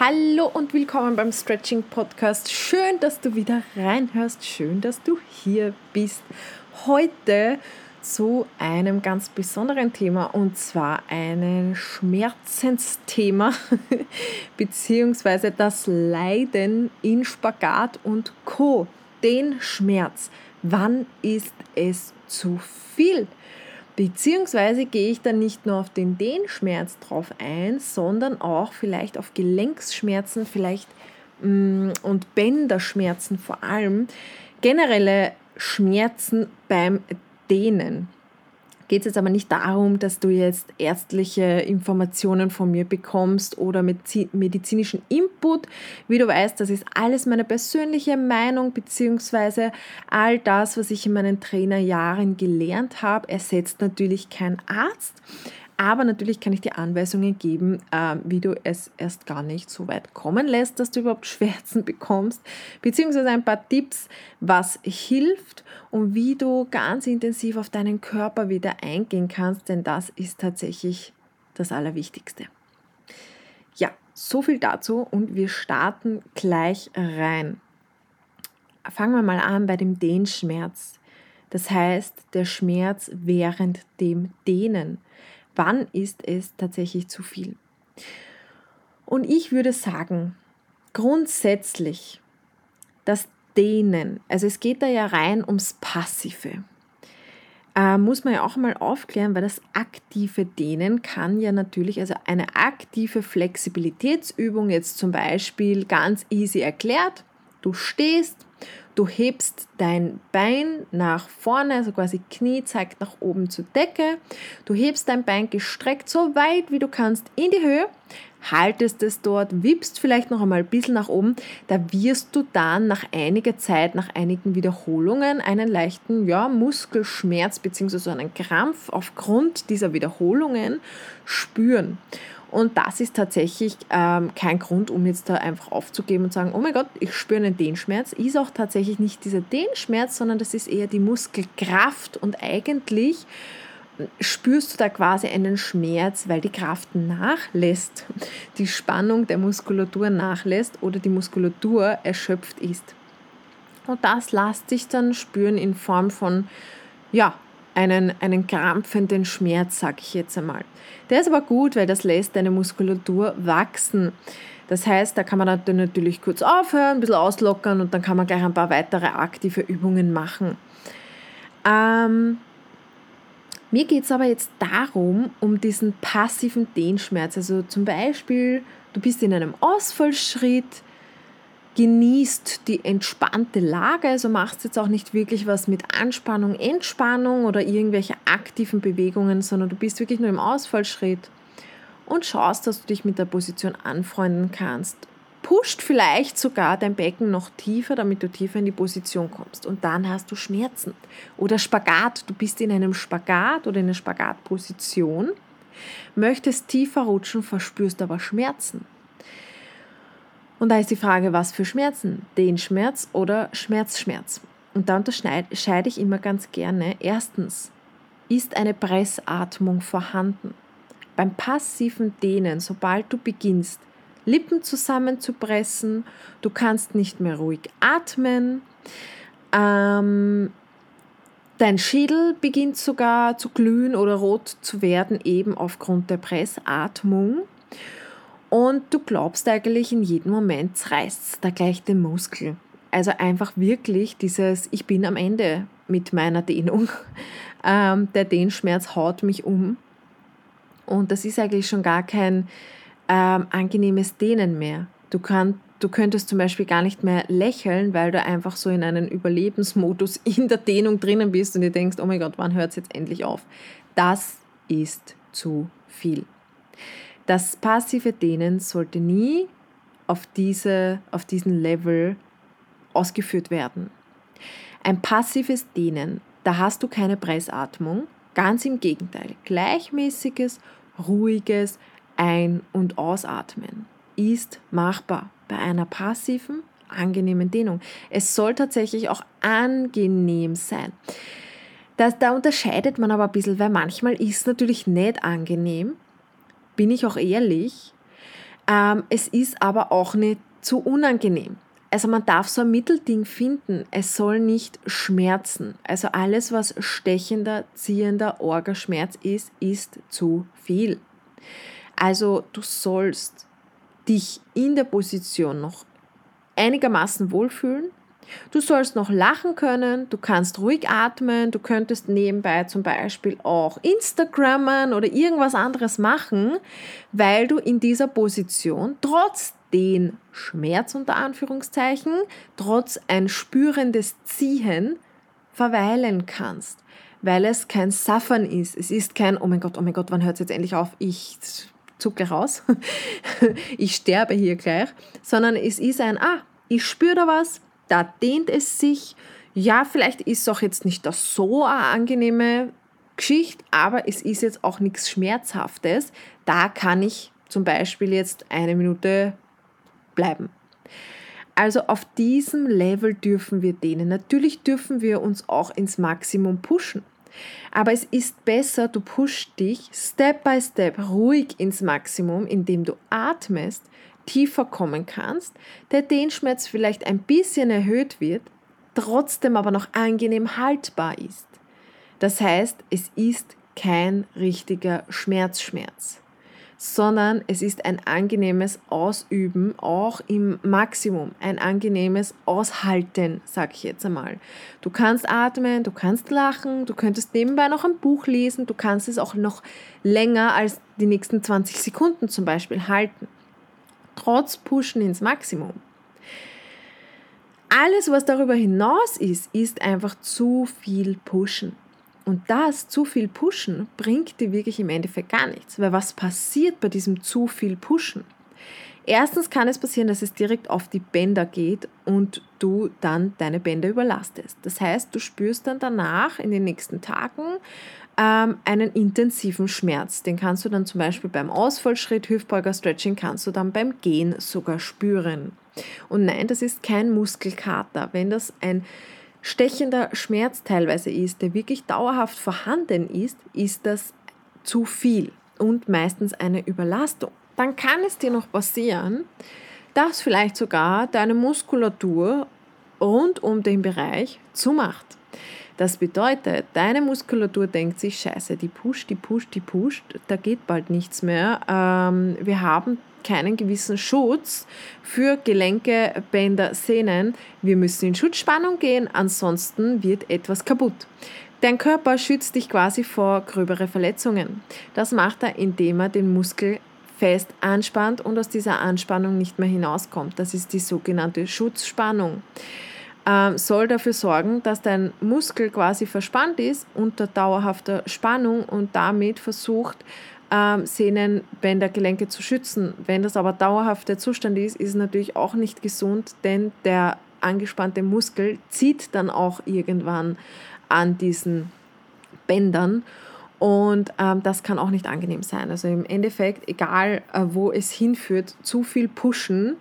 Hallo und willkommen beim Stretching Podcast. Schön, dass du wieder reinhörst. Schön, dass du hier bist. Heute zu einem ganz besonderen Thema und zwar ein Schmerzensthema beziehungsweise das Leiden in Spagat und Co. Den Schmerz. Wann ist es zu viel? Beziehungsweise gehe ich dann nicht nur auf den Dehnschmerz drauf ein, sondern auch vielleicht auf Gelenksschmerzen, vielleicht mm, und Bänderschmerzen vor allem. Generelle Schmerzen beim Dehnen geht es jetzt aber nicht darum, dass du jetzt ärztliche Informationen von mir bekommst oder mit medizinischen Input. Wie du weißt, das ist alles meine persönliche Meinung beziehungsweise all das, was ich in meinen Trainerjahren gelernt habe, ersetzt natürlich kein Arzt. Aber natürlich kann ich dir Anweisungen geben, äh, wie du es erst gar nicht so weit kommen lässt, dass du überhaupt Schmerzen bekommst, beziehungsweise ein paar Tipps, was hilft und wie du ganz intensiv auf deinen Körper wieder eingehen kannst, denn das ist tatsächlich das Allerwichtigste. Ja, so viel dazu und wir starten gleich rein. Fangen wir mal an bei dem Dehnschmerz. Das heißt, der Schmerz während dem Dehnen wann ist es tatsächlich zu viel. Und ich würde sagen, grundsätzlich das Dehnen, also es geht da ja rein ums Passive, äh, muss man ja auch mal aufklären, weil das aktive Dehnen kann ja natürlich, also eine aktive Flexibilitätsübung jetzt zum Beispiel ganz easy erklärt, du stehst, Du hebst dein Bein nach vorne, also quasi Knie zeigt nach oben zur Decke. Du hebst dein Bein gestreckt so weit wie du kannst in die Höhe, haltest es dort, wippst vielleicht noch einmal ein bisschen nach oben. Da wirst du dann nach einiger Zeit, nach einigen Wiederholungen einen leichten ja, Muskelschmerz bzw. einen Krampf aufgrund dieser Wiederholungen spüren. Und das ist tatsächlich ähm, kein Grund, um jetzt da einfach aufzugeben und sagen, oh mein Gott, ich spüre einen Dehnschmerz. Ist auch tatsächlich nicht dieser Dehnschmerz, sondern das ist eher die Muskelkraft. Und eigentlich spürst du da quasi einen Schmerz, weil die Kraft nachlässt, die Spannung der Muskulatur nachlässt oder die Muskulatur erschöpft ist. Und das lässt sich dann spüren in Form von ja, einen, einen krampfenden Schmerz, sag ich jetzt einmal. Der ist aber gut, weil das lässt deine Muskulatur wachsen. Das heißt, da kann man dann natürlich kurz aufhören, ein bisschen auslockern und dann kann man gleich ein paar weitere aktive Übungen machen. Ähm, mir geht es aber jetzt darum, um diesen passiven Dehnschmerz. Also zum Beispiel, du bist in einem Ausfallschritt, genießt die entspannte Lage, also machst jetzt auch nicht wirklich was mit Anspannung, Entspannung oder irgendwelche aktiven Bewegungen, sondern du bist wirklich nur im Ausfallschritt und schaust, dass du dich mit der Position anfreunden kannst. Pusht vielleicht sogar dein Becken noch tiefer, damit du tiefer in die Position kommst. Und dann hast du Schmerzen. Oder Spagat, du bist in einem Spagat oder in einer Spagatposition, möchtest tiefer rutschen, verspürst aber Schmerzen. Und da ist die Frage, was für Schmerzen? Den Schmerz oder Schmerzschmerz? Und da unterscheide ich immer ganz gerne. Erstens, ist eine Pressatmung vorhanden? Beim passiven Dehnen, sobald du beginnst, Lippen zusammenzupressen, du kannst nicht mehr ruhig atmen, ähm, dein Schädel beginnt sogar zu glühen oder rot zu werden, eben aufgrund der Pressatmung. Und du glaubst eigentlich in jedem Moment reißt da gleich den Muskel. Also einfach wirklich dieses, ich bin am Ende mit meiner Dehnung. Ähm, der Dehnschmerz haut mich um. Und das ist eigentlich schon gar kein ähm, angenehmes Dehnen mehr. Du, kann, du könntest zum Beispiel gar nicht mehr lächeln, weil du einfach so in einem Überlebensmodus in der Dehnung drinnen bist und dir denkst, oh mein Gott, wann hört es jetzt endlich auf? Das ist zu viel. Das passive Dehnen sollte nie auf, diese, auf diesen Level ausgeführt werden. Ein passives Dehnen, da hast du keine Pressatmung, ganz im Gegenteil, gleichmäßiges, ruhiges Ein- und Ausatmen ist machbar bei einer passiven, angenehmen Dehnung. Es soll tatsächlich auch angenehm sein. Das, da unterscheidet man aber ein bisschen, weil manchmal ist es natürlich nicht angenehm, bin ich auch ehrlich. Ähm, es ist aber auch nicht zu unangenehm. Also man darf so ein Mittelding finden. Es soll nicht schmerzen. Also alles, was stechender, ziehender Orgaschmerz ist, ist zu viel. Also du sollst dich in der Position noch einigermaßen wohlfühlen. Du sollst noch lachen können, du kannst ruhig atmen, du könntest nebenbei zum Beispiel auch Instagrammen oder irgendwas anderes machen, weil du in dieser Position trotz den Schmerz unter Anführungszeichen, trotz ein spürendes Ziehen verweilen kannst, weil es kein Suffern ist. Es ist kein, oh mein Gott, oh mein Gott, wann hört es jetzt endlich auf? Ich zucke raus, ich sterbe hier gleich, sondern es ist ein, ah, ich spüre da was, da dehnt es sich. Ja, vielleicht ist es auch jetzt nicht das so eine angenehme Geschichte, aber es ist jetzt auch nichts Schmerzhaftes. Da kann ich zum Beispiel jetzt eine Minute bleiben. Also auf diesem Level dürfen wir dehnen. Natürlich dürfen wir uns auch ins Maximum pushen. Aber es ist besser, du pushst dich Step by Step ruhig ins Maximum, indem du atmest, tiefer kommen kannst, der Dehnschmerz vielleicht ein bisschen erhöht wird, trotzdem aber noch angenehm haltbar ist. Das heißt, es ist kein richtiger Schmerzschmerz sondern es ist ein angenehmes Ausüben, auch im Maximum, ein angenehmes Aushalten, sag ich jetzt einmal. Du kannst atmen, du kannst lachen, du könntest nebenbei noch ein Buch lesen, du kannst es auch noch länger als die nächsten 20 Sekunden zum Beispiel halten. Trotz Pushen ins Maximum. Alles, was darüber hinaus ist, ist einfach zu viel Pushen. Und das zu viel Pushen bringt dir wirklich im Endeffekt gar nichts. Weil was passiert bei diesem zu viel Pushen? Erstens kann es passieren, dass es direkt auf die Bänder geht und du dann deine Bänder überlastest. Das heißt, du spürst dann danach in den nächsten Tagen ähm, einen intensiven Schmerz. Den kannst du dann zum Beispiel beim Ausfallschritt, Hüftbeuger, Stretching, kannst du dann beim Gehen sogar spüren. Und nein, das ist kein Muskelkater. Wenn das ein stechender Schmerz teilweise ist, der wirklich dauerhaft vorhanden ist, ist das zu viel und meistens eine Überlastung. Dann kann es dir noch passieren, dass vielleicht sogar deine Muskulatur rund um den Bereich zumacht. Das bedeutet, deine Muskulatur denkt sich, scheiße, die pusht, die pusht, die pusht, da geht bald nichts mehr. Ähm, wir haben keinen gewissen Schutz für Gelenke, Bänder, Sehnen. Wir müssen in Schutzspannung gehen, ansonsten wird etwas kaputt. Dein Körper schützt dich quasi vor gröbere Verletzungen. Das macht er, indem er den Muskel fest anspannt und aus dieser Anspannung nicht mehr hinauskommt. Das ist die sogenannte Schutzspannung. Ähm, soll dafür sorgen, dass dein Muskel quasi verspannt ist unter dauerhafter Spannung und damit versucht, ähm, Sehnen, Bänder, Gelenke zu schützen. Wenn das aber dauerhafter Zustand ist, ist es natürlich auch nicht gesund, denn der angespannte Muskel zieht dann auch irgendwann an diesen Bändern und ähm, das kann auch nicht angenehm sein. Also im Endeffekt, egal äh, wo es hinführt, zu viel pushen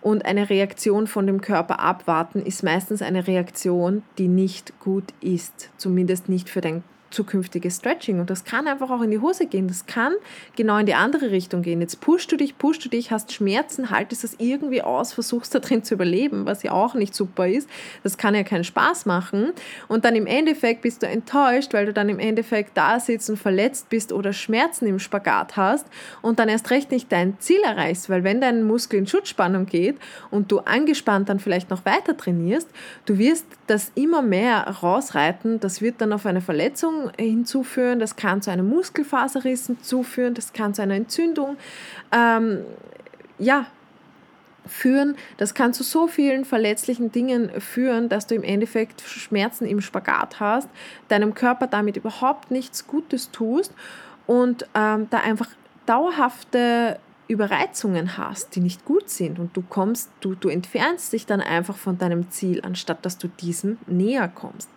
und eine Reaktion von dem Körper abwarten, ist meistens eine Reaktion, die nicht gut ist. Zumindest nicht für den zukünftiges Stretching. Und das kann einfach auch in die Hose gehen. Das kann genau in die andere Richtung gehen. Jetzt pushst du dich, pushst du dich, hast Schmerzen, haltest das irgendwie aus, versuchst da drin zu überleben, was ja auch nicht super ist. Das kann ja keinen Spaß machen. Und dann im Endeffekt bist du enttäuscht, weil du dann im Endeffekt da sitzt und verletzt bist oder Schmerzen im Spagat hast und dann erst recht nicht dein Ziel erreichst. Weil wenn dein Muskel in Schutzspannung geht und du angespannt dann vielleicht noch weiter trainierst, du wirst das immer mehr rausreiten. Das wird dann auf eine Verletzung Entzündung hinzuführen, das kann zu einem Muskelfaserriss hinzuführen, das kann zu einer Entzündung ähm, ja, führen. Das kann zu so vielen verletzlichen Dingen führen, dass du im Endeffekt Schmerzen im Spagat hast, deinem Körper damit überhaupt nichts Gutes tust und ähm, da einfach dauerhafte Überreizungen hast, die nicht gut sind und du kommst, du, du entfernst dich dann einfach von deinem Ziel, anstatt dass du diesem näher kommst.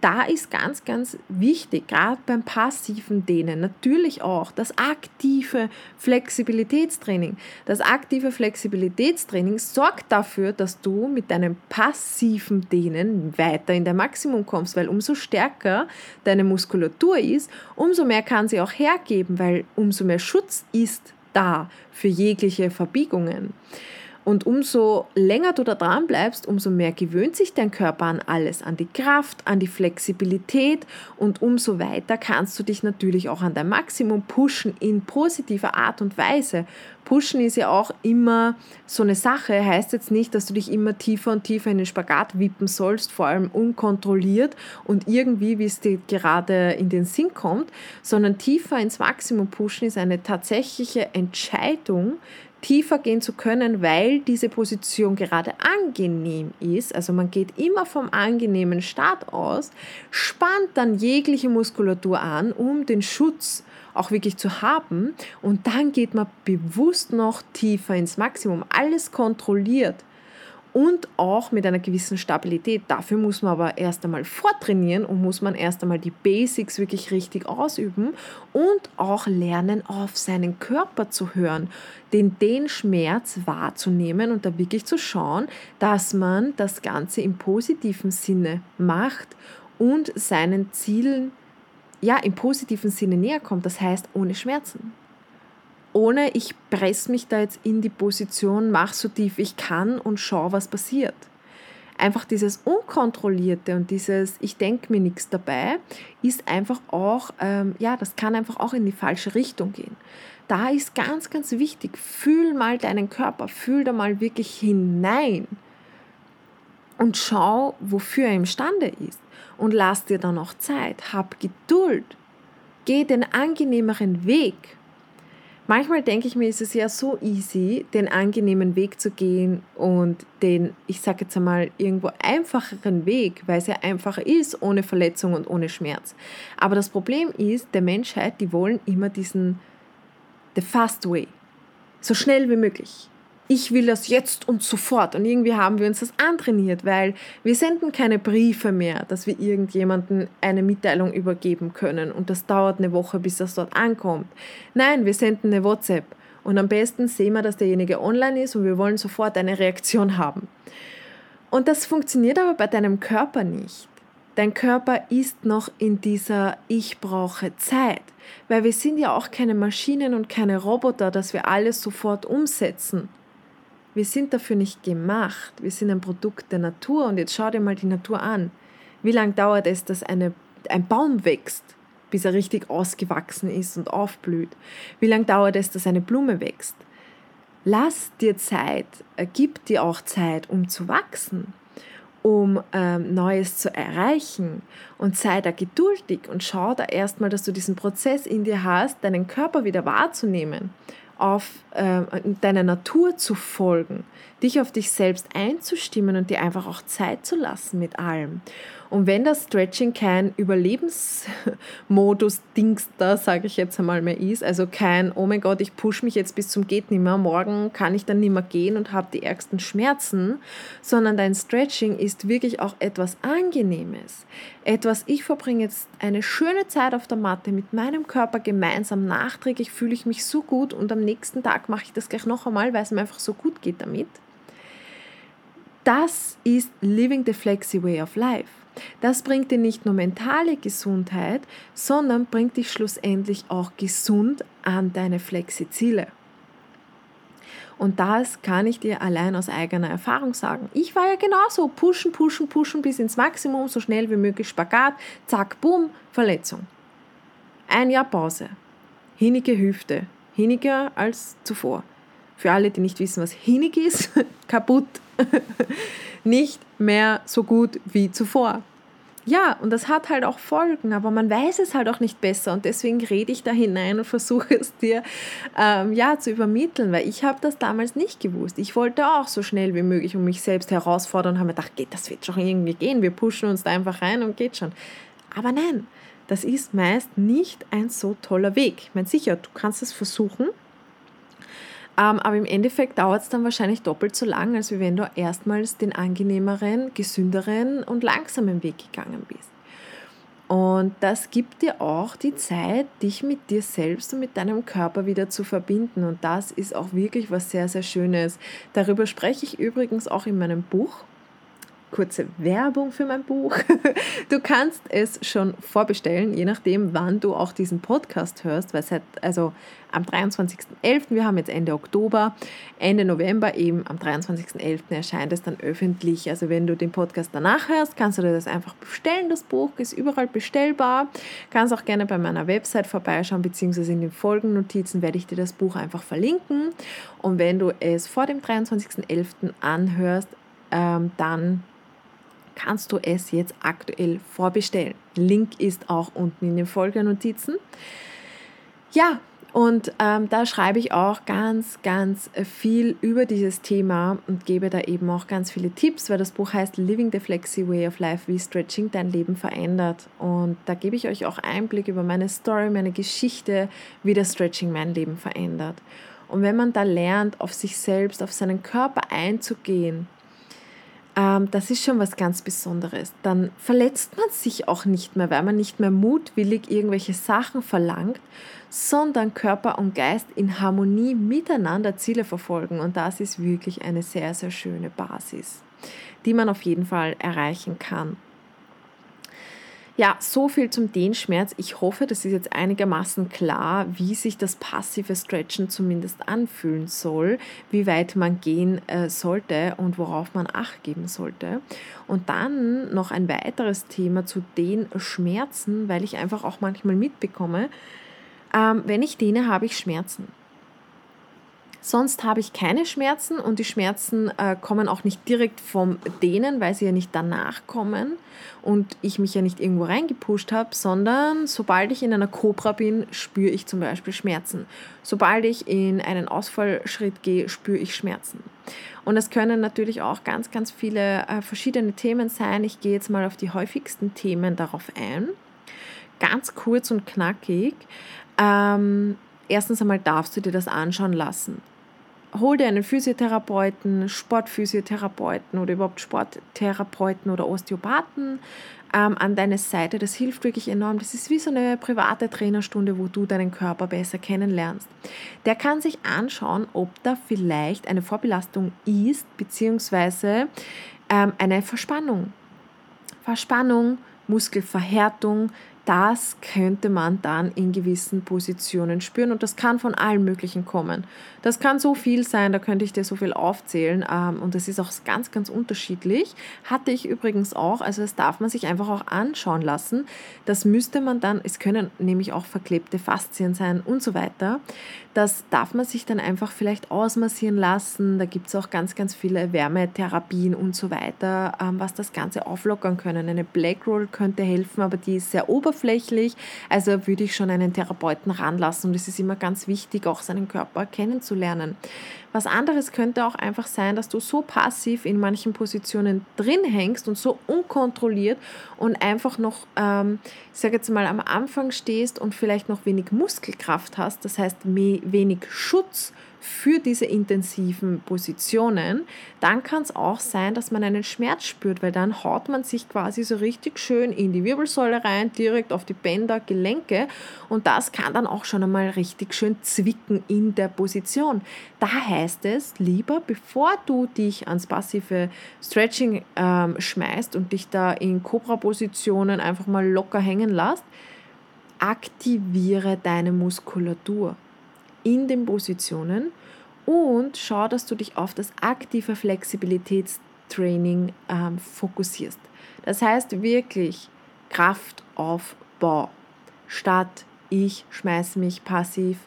Da ist ganz, ganz wichtig, gerade beim passiven Dehnen, natürlich auch das aktive Flexibilitätstraining. Das aktive Flexibilitätstraining sorgt dafür, dass du mit deinem passiven Dehnen weiter in dein Maximum kommst, weil umso stärker deine Muskulatur ist, umso mehr kann sie auch hergeben, weil umso mehr Schutz ist da für jegliche Verbiegungen. Und umso länger du da dran bleibst, umso mehr gewöhnt sich dein Körper an alles, an die Kraft, an die Flexibilität und umso weiter kannst du dich natürlich auch an dein Maximum pushen in positiver Art und Weise. Pushen ist ja auch immer so eine Sache, heißt jetzt nicht, dass du dich immer tiefer und tiefer in den Spagat wippen sollst, vor allem unkontrolliert und irgendwie, wie es dir gerade in den Sinn kommt, sondern tiefer ins Maximum pushen ist eine tatsächliche Entscheidung, tiefer gehen zu können, weil diese Position gerade angenehm ist. Also man geht immer vom angenehmen Start aus, spannt dann jegliche Muskulatur an, um den Schutz auch wirklich zu haben. Und dann geht man bewusst noch tiefer ins Maximum. Alles kontrolliert und auch mit einer gewissen Stabilität. Dafür muss man aber erst einmal vortrainieren und muss man erst einmal die Basics wirklich richtig ausüben und auch lernen, auf seinen Körper zu hören, den, den Schmerz wahrzunehmen und da wirklich zu schauen, dass man das Ganze im positiven Sinne macht und seinen Zielen ja im positiven Sinne näher kommt, das heißt ohne Schmerzen ohne ich presse mich da jetzt in die Position, mach so tief ich kann und schau, was passiert. Einfach dieses Unkontrollierte und dieses Ich denke mir nichts dabei, ist einfach auch, ähm, ja, das kann einfach auch in die falsche Richtung gehen. Da ist ganz, ganz wichtig, fühl mal deinen Körper, fühl da mal wirklich hinein und schau, wofür er imstande ist. Und lass dir dann auch Zeit, hab Geduld, geh den angenehmeren Weg Manchmal denke ich mir, ist es ja so easy, den angenehmen Weg zu gehen und den, ich sage jetzt einmal, irgendwo einfacheren Weg, weil es ja einfacher ist, ohne Verletzung und ohne Schmerz. Aber das Problem ist, der Menschheit, die wollen immer diesen, the fast way, so schnell wie möglich ich will das jetzt und sofort. Und irgendwie haben wir uns das antrainiert, weil wir senden keine Briefe mehr, dass wir irgendjemanden eine Mitteilung übergeben können und das dauert eine Woche, bis das dort ankommt. Nein, wir senden eine WhatsApp und am besten sehen wir, dass derjenige online ist und wir wollen sofort eine Reaktion haben. Und das funktioniert aber bei deinem Körper nicht. Dein Körper ist noch in dieser Ich brauche Zeit, weil wir sind ja auch keine Maschinen und keine Roboter, dass wir alles sofort umsetzen. Wir sind dafür nicht gemacht. Wir sind ein Produkt der Natur. Und jetzt schau dir mal die Natur an. Wie lange dauert es, dass eine, ein Baum wächst, bis er richtig ausgewachsen ist und aufblüht? Wie lange dauert es, dass eine Blume wächst? Lass dir Zeit, äh, gib dir auch Zeit, um zu wachsen, um ähm, Neues zu erreichen. Und sei da geduldig und schau da erstmal, dass du diesen Prozess in dir hast, deinen Körper wieder wahrzunehmen auf äh, deiner Natur zu folgen, dich auf dich selbst einzustimmen und dir einfach auch Zeit zu lassen mit allem. Und wenn das Stretching kein Überlebensmodus-Dings da, sage ich jetzt einmal mehr ist, also kein, oh mein Gott, ich pushe mich jetzt bis zum geht nimmer, morgen kann ich dann nimmer gehen und habe die ärgsten Schmerzen, sondern dein Stretching ist wirklich auch etwas Angenehmes. Etwas, ich verbringe jetzt eine schöne Zeit auf der Matte mit meinem Körper gemeinsam, nachträglich fühle ich mich so gut und am nächsten Tag mache ich das gleich noch einmal, weil es mir einfach so gut geht damit. Das ist Living the Flexi Way of Life. Das bringt dir nicht nur mentale Gesundheit, sondern bringt dich schlussendlich auch gesund an deine Flexi-Ziele. Und das kann ich dir allein aus eigener Erfahrung sagen. Ich war ja genauso. Pushen, pushen, pushen bis ins Maximum, so schnell wie möglich Spagat, zack, boom, Verletzung. Ein Jahr Pause. Hinige Hüfte. Hiniger als zuvor. Für alle, die nicht wissen, was hinig ist, kaputt. nicht mehr so gut wie zuvor. Ja, und das hat halt auch Folgen, aber man weiß es halt auch nicht besser und deswegen rede ich da hinein und versuche es dir ähm, ja, zu übermitteln, weil ich habe das damals nicht gewusst. Ich wollte auch so schnell wie möglich um mich selbst herausfordern und habe mir gedacht, geht, das wird schon irgendwie gehen, wir pushen uns da einfach rein und geht schon. Aber nein, das ist meist nicht ein so toller Weg. Ich meine, sicher, du kannst es versuchen, aber im Endeffekt dauert es dann wahrscheinlich doppelt so lang, als wenn du erstmals den angenehmeren, gesünderen und langsamen Weg gegangen bist. Und das gibt dir auch die Zeit, dich mit dir selbst und mit deinem Körper wieder zu verbinden. Und das ist auch wirklich was sehr, sehr Schönes. Darüber spreche ich übrigens auch in meinem Buch kurze Werbung für mein Buch. Du kannst es schon vorbestellen, je nachdem, wann du auch diesen Podcast hörst, weil seit, also am 23.11., wir haben jetzt Ende Oktober, Ende November eben am 23.11. erscheint es dann öffentlich. Also wenn du den Podcast danach hörst, kannst du dir das einfach bestellen. Das Buch ist überall bestellbar. Kannst auch gerne bei meiner Website vorbeischauen, beziehungsweise in den Folgennotizen werde ich dir das Buch einfach verlinken. Und wenn du es vor dem 23.11. anhörst, ähm, dann kannst du es jetzt aktuell vorbestellen. Link ist auch unten in den Folgenotizen. Ja, und ähm, da schreibe ich auch ganz, ganz viel über dieses Thema und gebe da eben auch ganz viele Tipps, weil das Buch heißt Living the Flexi Way of Life, wie Stretching dein Leben verändert. Und da gebe ich euch auch Einblick über meine Story, meine Geschichte, wie das Stretching mein Leben verändert. Und wenn man da lernt, auf sich selbst, auf seinen Körper einzugehen, das ist schon was ganz Besonderes. Dann verletzt man sich auch nicht mehr, weil man nicht mehr mutwillig irgendwelche Sachen verlangt, sondern Körper und Geist in Harmonie miteinander Ziele verfolgen. Und das ist wirklich eine sehr, sehr schöne Basis, die man auf jeden Fall erreichen kann. Ja, so viel zum Dehnschmerz. Ich hoffe, das ist jetzt einigermaßen klar, wie sich das passive Stretchen zumindest anfühlen soll, wie weit man gehen äh, sollte und worauf man Acht geben sollte. Und dann noch ein weiteres Thema zu den Schmerzen, weil ich einfach auch manchmal mitbekomme, ähm, wenn ich dehne, habe ich Schmerzen. Sonst habe ich keine Schmerzen und die Schmerzen äh, kommen auch nicht direkt vom Dehnen, weil sie ja nicht danach kommen und ich mich ja nicht irgendwo reingepusht habe, sondern sobald ich in einer Cobra bin, spüre ich zum Beispiel Schmerzen. Sobald ich in einen Ausfallschritt gehe, spüre ich Schmerzen. Und es können natürlich auch ganz, ganz viele äh, verschiedene Themen sein. Ich gehe jetzt mal auf die häufigsten Themen darauf ein. Ganz kurz und knackig. Ähm, erstens einmal darfst du dir das anschauen lassen hol dir einen Physiotherapeuten, Sportphysiotherapeuten oder überhaupt Sporttherapeuten oder Osteopathen ähm, an deine Seite. Das hilft wirklich enorm. Das ist wie so eine private Trainerstunde, wo du deinen Körper besser kennenlernst. Der kann sich anschauen, ob da vielleicht eine Vorbelastung ist, beziehungsweise ähm, eine Verspannung. Verspannung, Muskelverhärtung, das könnte man dann in gewissen Positionen spüren und das kann von allen möglichen kommen. Das kann so viel sein, da könnte ich dir so viel aufzählen ähm, und das ist auch ganz, ganz unterschiedlich. Hatte ich übrigens auch, also das darf man sich einfach auch anschauen lassen. Das müsste man dann, es können nämlich auch verklebte Faszien sein und so weiter. Das darf man sich dann einfach vielleicht ausmassieren lassen. Da gibt es auch ganz, ganz viele Wärmetherapien und so weiter, ähm, was das Ganze auflockern können. Eine Black Roll könnte helfen, aber die ist sehr oberflächlich. Also würde ich schon einen Therapeuten ranlassen. Und es ist immer ganz wichtig, auch seinen Körper kennenzulernen. Was anderes könnte auch einfach sein, dass du so passiv in manchen Positionen drin hängst und so unkontrolliert und einfach noch, ähm, ich sage jetzt mal, am Anfang stehst und vielleicht noch wenig Muskelkraft hast, das heißt wenig Schutz für diese intensiven Positionen, dann kann es auch sein, dass man einen Schmerz spürt, weil dann haut man sich quasi so richtig schön in die Wirbelsäule rein, direkt auf die Bänder, Gelenke und das kann dann auch schon einmal richtig schön zwicken in der Position. Da heißt es lieber, bevor du dich ans passive Stretching ähm, schmeißt und dich da in Cobra-Positionen einfach mal locker hängen lässt, aktiviere deine Muskulatur in den Positionen und schau, dass du dich auf das aktive Flexibilitätstraining ähm, fokussierst. Das heißt wirklich Kraftaufbau statt ich schmeiße mich passiv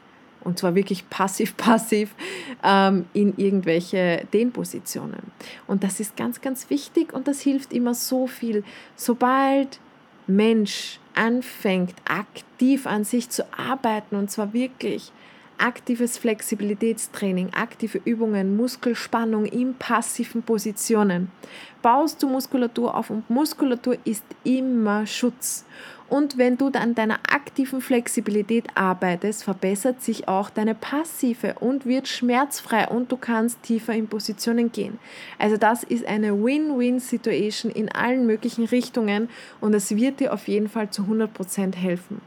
und zwar wirklich passiv-passiv ähm, in irgendwelche Dehnpositionen. Und das ist ganz, ganz wichtig und das hilft immer so viel. Sobald Mensch anfängt, aktiv an sich zu arbeiten und zwar wirklich aktives Flexibilitätstraining, aktive Übungen, Muskelspannung in passiven Positionen. Baust du Muskulatur auf und Muskulatur ist immer Schutz. Und wenn du an deiner aktiven Flexibilität arbeitest, verbessert sich auch deine passive und wird schmerzfrei und du kannst tiefer in Positionen gehen. Also das ist eine Win-Win-Situation in allen möglichen Richtungen und es wird dir auf jeden Fall zu 100% helfen.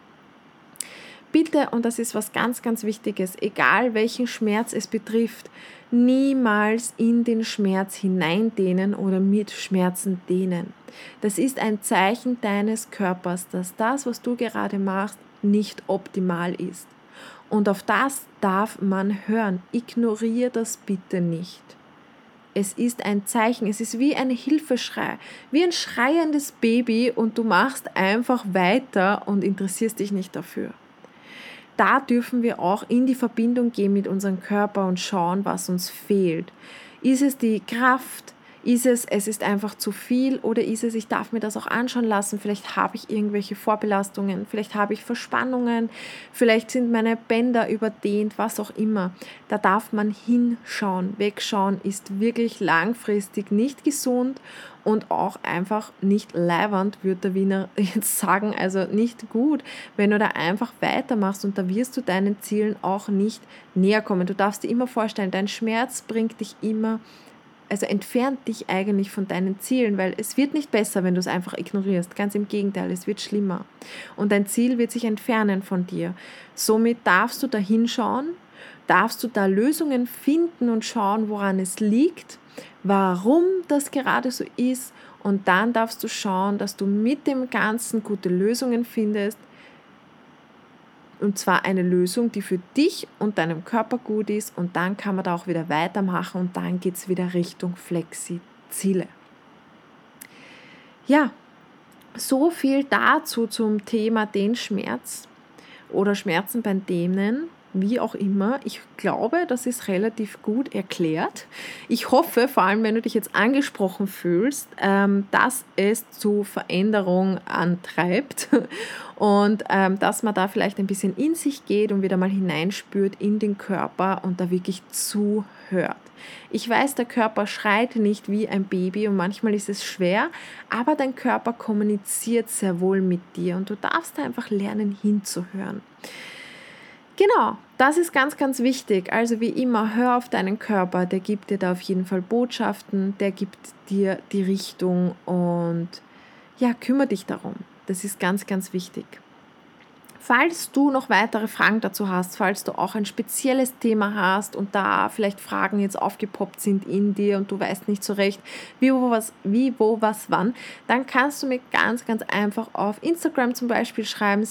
Bitte, und das ist was ganz, ganz Wichtiges, egal welchen Schmerz es betrifft, niemals in den Schmerz hineindehnen oder mit Schmerzen dehnen. Das ist ein Zeichen deines Körpers, dass das, was du gerade machst, nicht optimal ist. Und auf das darf man hören. Ignoriere das bitte nicht. Es ist ein Zeichen, es ist wie ein Hilfeschrei, wie ein schreiendes Baby und du machst einfach weiter und interessierst dich nicht dafür da dürfen wir auch in die Verbindung gehen mit unserem Körper und schauen, was uns fehlt. Ist es die Kraft? Ist es, es ist einfach zu viel oder ist es, ich darf mir das auch anschauen lassen, vielleicht habe ich irgendwelche Vorbelastungen, vielleicht habe ich Verspannungen, vielleicht sind meine Bänder überdehnt, was auch immer. Da darf man hinschauen. Wegschauen ist wirklich langfristig nicht gesund und auch einfach nicht leiwand, würde der Wiener jetzt sagen, also nicht gut, wenn du da einfach weitermachst und da wirst du deinen Zielen auch nicht näher kommen. Du darfst dir immer vorstellen, dein Schmerz bringt dich immer also entfernt dich eigentlich von deinen Zielen, weil es wird nicht besser, wenn du es einfach ignorierst. Ganz im Gegenteil, es wird schlimmer. Und dein Ziel wird sich entfernen von dir. Somit darfst du da hinschauen, darfst du da Lösungen finden und schauen, woran es liegt, warum das gerade so ist. Und dann darfst du schauen, dass du mit dem Ganzen gute Lösungen findest, und zwar eine Lösung, die für dich und deinem Körper gut ist. Und dann kann man da auch wieder weitermachen und dann geht es wieder Richtung Flexi-Ziele. Ja, so viel dazu zum Thema den Schmerz oder Schmerzen beim Dehnen wie auch immer. Ich glaube, das ist relativ gut erklärt. Ich hoffe, vor allem wenn du dich jetzt angesprochen fühlst, ähm, dass es zu Veränderung antreibt und ähm, dass man da vielleicht ein bisschen in sich geht und wieder mal hineinspürt in den Körper und da wirklich zuhört. Ich weiß, der Körper schreit nicht wie ein Baby und manchmal ist es schwer, aber dein Körper kommuniziert sehr wohl mit dir und du darfst einfach lernen hinzuhören. Genau, das ist ganz, ganz wichtig. Also wie immer, hör auf deinen Körper, der gibt dir da auf jeden Fall Botschaften, der gibt dir die Richtung und ja, kümmere dich darum. Das ist ganz, ganz wichtig. Falls du noch weitere Fragen dazu hast, falls du auch ein spezielles Thema hast und da vielleicht Fragen jetzt aufgepoppt sind in dir und du weißt nicht so recht, wie, wo, was, wie, wo, was, wann, dann kannst du mir ganz, ganz einfach auf Instagram zum Beispiel schreiben,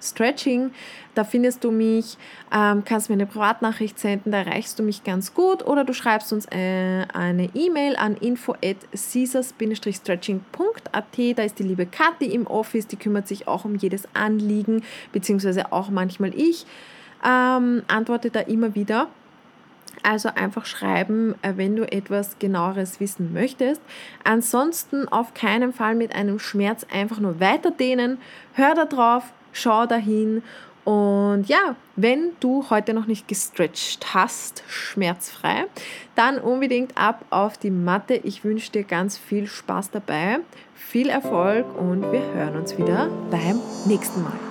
caesars.stretching. Da findest du mich, ähm, kannst mir eine Privatnachricht senden, da erreichst du mich ganz gut oder du schreibst uns äh, eine E-Mail an info at caesars-stretching.at. Da ist die liebe Kathi im Office, die kümmert sich auch um jedes Anliegen, beziehungsweise auch manchmal ich ähm, antworte da immer wieder. Also einfach schreiben, äh, wenn du etwas genaueres wissen möchtest. Ansonsten auf keinen Fall mit einem Schmerz einfach nur weiter dehnen. Hör da drauf, schau dahin und ja, wenn du heute noch nicht gestretched hast, schmerzfrei, dann unbedingt ab auf die Matte. Ich wünsche dir ganz viel Spaß dabei, viel Erfolg und wir hören uns wieder beim nächsten Mal.